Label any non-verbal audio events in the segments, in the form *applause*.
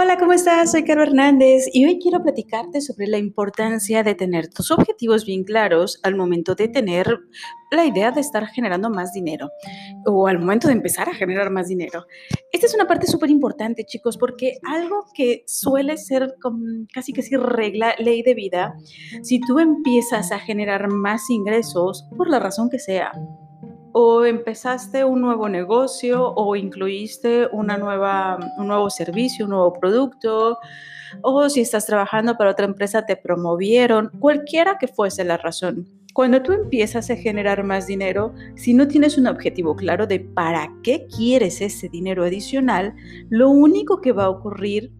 Hola, ¿cómo estás? Soy Caro Hernández y hoy quiero platicarte sobre la importancia de tener tus objetivos bien claros al momento de tener la idea de estar generando más dinero o al momento de empezar a generar más dinero. Esta es una parte súper importante, chicos, porque algo que suele ser casi que sí regla, ley de vida, si tú empiezas a generar más ingresos, por la razón que sea, o empezaste un nuevo negocio o incluiste una nueva, un nuevo servicio, un nuevo producto, o si estás trabajando para otra empresa te promovieron, cualquiera que fuese la razón. Cuando tú empiezas a generar más dinero, si no tienes un objetivo claro de para qué quieres ese dinero adicional, lo único que va a ocurrir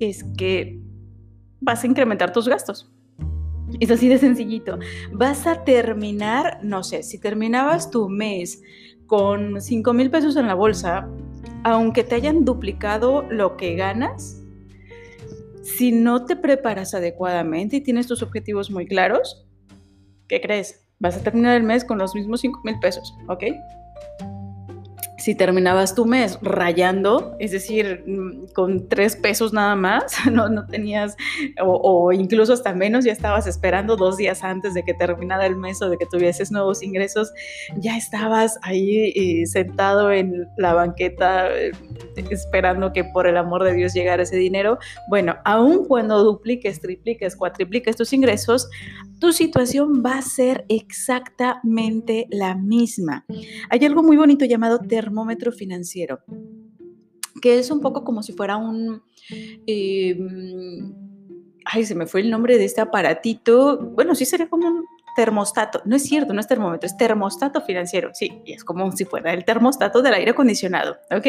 es que vas a incrementar tus gastos. Es así de sencillito. Vas a terminar, no sé, si terminabas tu mes con 5 mil pesos en la bolsa, aunque te hayan duplicado lo que ganas, si no te preparas adecuadamente y tienes tus objetivos muy claros, ¿qué crees? Vas a terminar el mes con los mismos 5 mil pesos, ¿ok? Si terminabas tu mes rayando, es decir, mm, con tres pesos nada más, *laughs* no, no tenías, o, incluso hasta menos, ya estabas esperando dos días antes de que terminara el mes o de que tuvieses nuevos ingresos, ya estabas ahí eh, sentado en la banqueta eh, esperando que por el amor de Dios llegara ese dinero. Bueno, aun cuando dupliques, tripliques, cuatripliques tus ingresos, tu situación va a ser exactamente la misma. Hay algo muy bonito llamado termómetro financiero, que es un poco como si fuera un... Em, ay, se me fue el nombre de este aparatito. Bueno, sí sería como un termostato. No es cierto, no es termómetro, es termostato financiero. Sí, y es como si fuera el termostato del aire acondicionado. ¿Ok?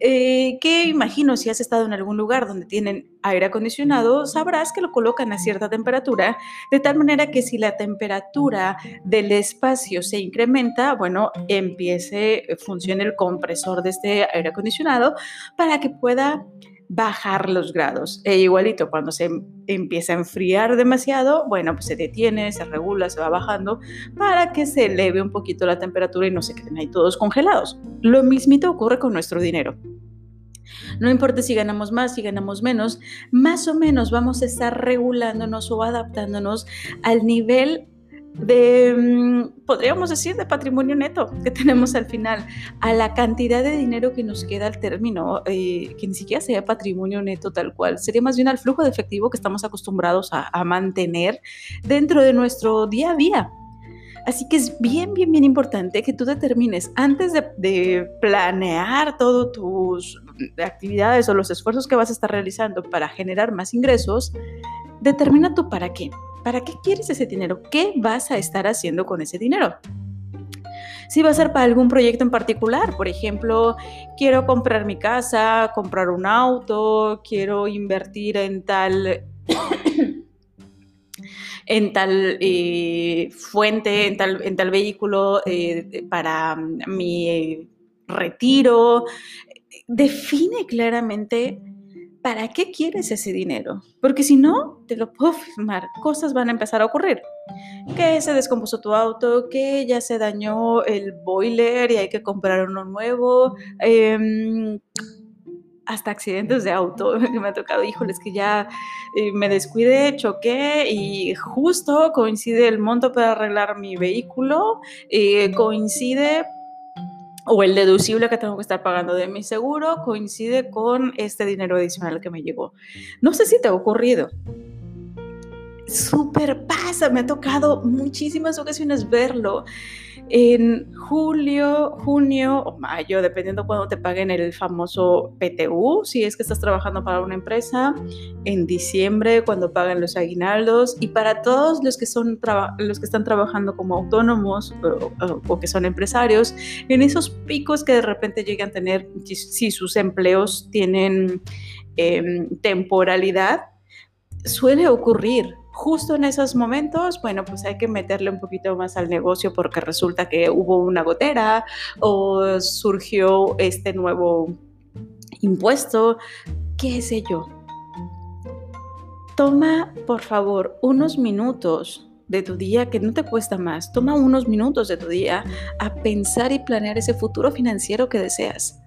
Eh, que imagino si has estado en algún lugar donde tienen aire acondicionado, sabrás que lo colocan a cierta temperatura, de tal manera que si la temperatura del espacio se incrementa, bueno, empiece, funcione el compresor de este aire acondicionado para que pueda bajar los grados. E igualito, cuando se empieza a enfriar demasiado, bueno, pues se detiene, se regula, se va bajando para que se eleve un poquito la temperatura y no se queden ahí todos congelados. Lo mismito ocurre con nuestro dinero. No importa si ganamos más, si ganamos menos, más o menos vamos a estar regulándonos o adaptándonos al nivel de, mm, podríamos decir, de patrimonio neto que tenemos al final, a la cantidad de dinero que nos queda al término, eh, que ni siquiera sea patrimonio neto tal cual, sería más bien al flujo de efectivo que estamos acostumbrados a, mantener dentro de nuestro día a día. Así que es bien, bien, bien importante que tú determines antes de, de planear todas tus actividades o los esfuerzos que vas a estar realizando para generar más ingresos, determina tú para qué. ¿Para qué quieres ese dinero? ¿Qué vas a estar haciendo con ese dinero? Si va a ser para algún proyecto en particular, por ejemplo, quiero comprar mi casa, comprar un auto, quiero invertir en tal *coughs* en tal eh, fuente, en tal, en tal vehículo eh, para mi retiro. Define claramente ¿para qué quieres ese dinero? Porque si no, te lo puedo *laughs* firmar, cosas van a empezar a ocurrir. Que se descompuso tu auto, que ya se dañó el boiler y hay que comprar uno nuevo. Em, hasta accidentes de auto *laughs* que me ha tocado, híjoles, que ya eh, me descuidé, choqué y justo coincide el monto para arreglar mi vehículo, eh, coincide o el deducible que tengo que estar pagando de mi seguro coincide con este dinero adicional que me llegó. No sé si te ha ocurrido. Súper pasa, me ha tocado muchísimas ocasiones verlo en julio, junio o mayo, dependiendo cuando te paguen el famoso PTU, si es que estás trabajando para una empresa, en diciembre cuando pagan los aguinaldos. Y para todos los que, son los que están trabajando como autónomos o, que son empresarios, en esos picos que de repente llegan a tener, si sus empleos tienen em, temporalidad, suele ocurrir justo en esos momentos, bueno, pues hay que meterle un poquito más al negocio porque resulta que hubo una gotera o surgió este nuevo impuesto, qué sé yo. Toma, por favor, unos minutos de tu día que no te cuesta más. Toma unos minutos de tu día a pensar y planear ese futuro financiero que deseas.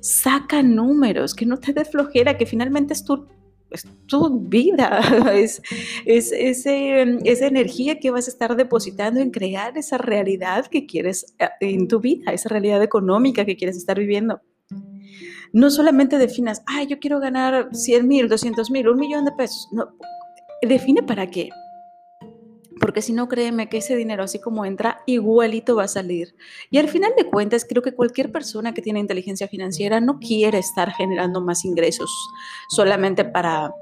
saca números, que no te dé flojera, que finalmente es tu, es tu vida, *laughs* es, es esa energía que vas a estar depositando en crear esa realidad que quieres eh, en tu vida, esa realidad económica que quieres estar viviendo. No solamente definas, ay, yo quiero ganar 100 mil, 200 mil, un millón de pesos. No, define para qué porque si no, créeme que ese dinero, así como entra, igualito va a salir. Y al final de cuentas, creo que cualquier persona que tiene inteligencia financiera no quiere estar generando más ingresos solamente para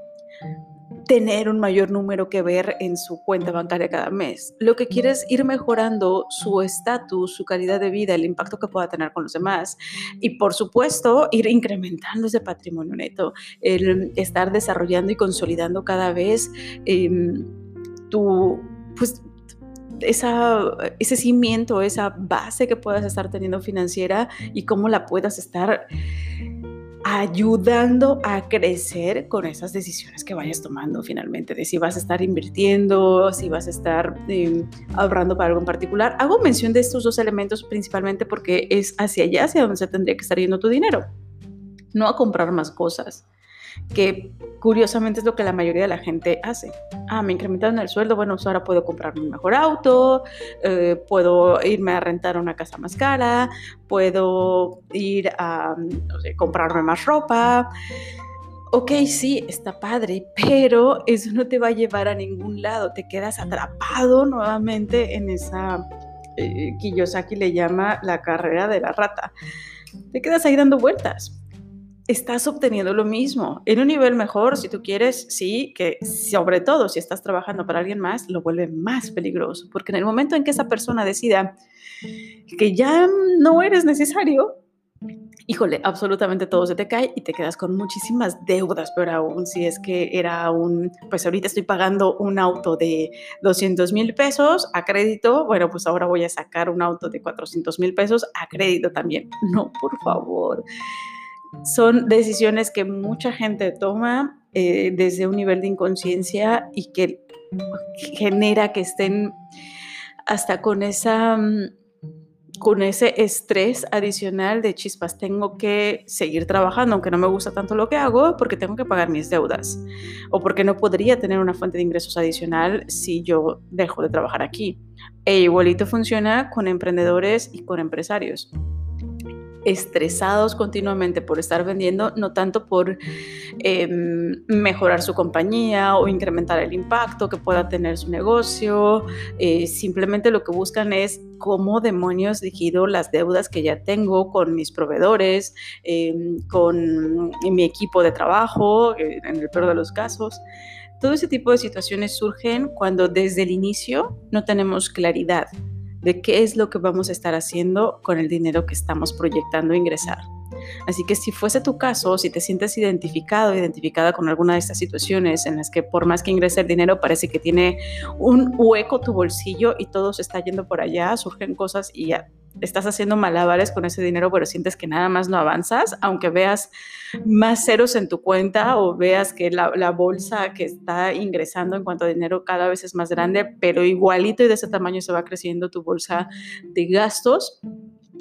tener un mayor número que ver en su cuenta bancaria cada mes. Lo que quiere es ir mejorando su estatus, su calidad de vida, el impacto que pueda tener con los demás y por supuesto ir incrementando ese patrimonio neto, el estar desarrollando y consolidando cada vez em, tu pues esa, ese cimiento, esa base que puedas estar teniendo financiera y cómo la puedas estar ayudando a crecer con esas decisiones que vayas tomando finalmente, de si vas a estar invirtiendo, si vas a estar em, ahorrando para algo en particular. Hago mención de estos dos elementos principalmente porque es hacia allá, hacia donde se tendría que estar yendo tu dinero, no a comprar más cosas que curiosamente es lo que la mayoría de la gente hace. Ah, me incrementaron el sueldo, bueno, pues ahora puedo comprarme un mejor auto, eh, puedo irme a rentar una casa más cara, puedo ir a, comprarme más ropa. Ok, sí, está padre, pero eso no te va a llevar a ningún lado, te quedas atrapado nuevamente en esa, eh, Kiyosaki le llama la carrera de la rata. Te quedas ahí dando vueltas estás obteniendo lo mismo en un nivel mejor, si tú quieres, sí, que sobre todo si estás trabajando para alguien más, lo vuelve más peligroso, porque en el momento en que esa persona decida que ya no eres necesario, híjole, absolutamente todo se te cae y te quedas con muchísimas deudas, pero aún si es que era un, pues ahorita estoy pagando un auto de 200 mil pesos a crédito, bueno, pues ahora voy a sacar un auto de 400 mil pesos a crédito también. No, por favor son decisiones que mucha gente toma eh, desde un nivel de inconsciencia y que genera que estén hasta con esa mm, con ese estrés adicional de chispas, tengo que seguir trabajando, aunque no me gusta tanto lo que hago, porque tengo que pagar mis deudas, o porque no podría tener una fuente de ingresos adicional si yo dejo de trabajar aquí. E igualito funciona con emprendedores y con empresarios estresados continuamente por estar vendiendo, no tanto por em, mejorar su compañía o incrementar el impacto que pueda tener su negocio, eh, simplemente lo que buscan es cómo demonios liquido las deudas que ya tengo con mis proveedores, em, con mi equipo de trabajo, eh, en el peor de los casos. Todo ese tipo de situaciones surgen cuando desde el inicio no tenemos claridad de qué es lo que vamos a estar haciendo con el dinero que estamos proyectando ingresar. Así que si fuese tu caso, si te sientes identificado, identificada con alguna de estas situaciones en las que por más que ingrese el dinero parece que tiene un hueco tu bolsillo y todo se está yendo por allá, surgen cosas y ya estás haciendo malabares con ese dinero, pero sientes que nada más no avanzas, aunque veas más ceros en tu cuenta o veas que la, bolsa que está ingresando en cuanto a dinero cada vez es más grande, pero igualito y de ese tamaño se va creciendo tu bolsa de gastos.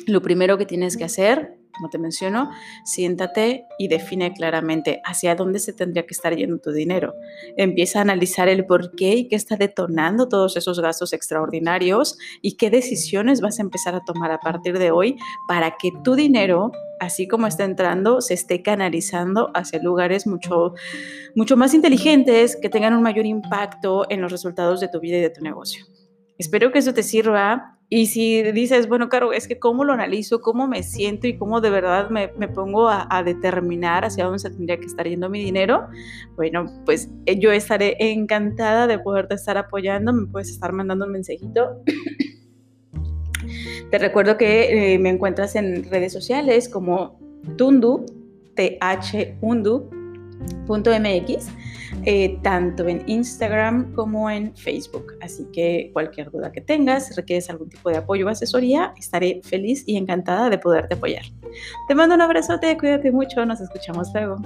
Lo primero que tienes que hacer como te menciono, siéntate y define claramente hacia dónde se tendría que estar yendo tu dinero. Empieza a analizar el por qué y qué está detonando todos esos gastos extraordinarios y qué decisiones vas a empezar a tomar a partir de hoy para que tu dinero así como está entrando, se esté canalizando hacia lugares mucho, mucho más inteligentes que tengan un mayor impacto en los resultados de tu vida y de tu negocio. Espero que eso te sirva. Y si dices, bueno, Caro, es que cómo lo analizo, cómo me siento y cómo de verdad me, pongo a, determinar hacia dónde se tendría que estar yendo mi dinero, bueno, pues eh, yo estaré encantada de poderte estar apoyando. Me puedes estar mandando un mensajito. Te recuerdo que eh, me encuentras en redes sociales como Tundu, thundu.mx eh, tanto en Instagram como en Facebook. Así que cualquier duda que tengas, requieres algún tipo de apoyo o asesoría, estaré feliz y encantada de poderte apoyar. Te mando un abrazote, cuídate mucho, nos escuchamos luego.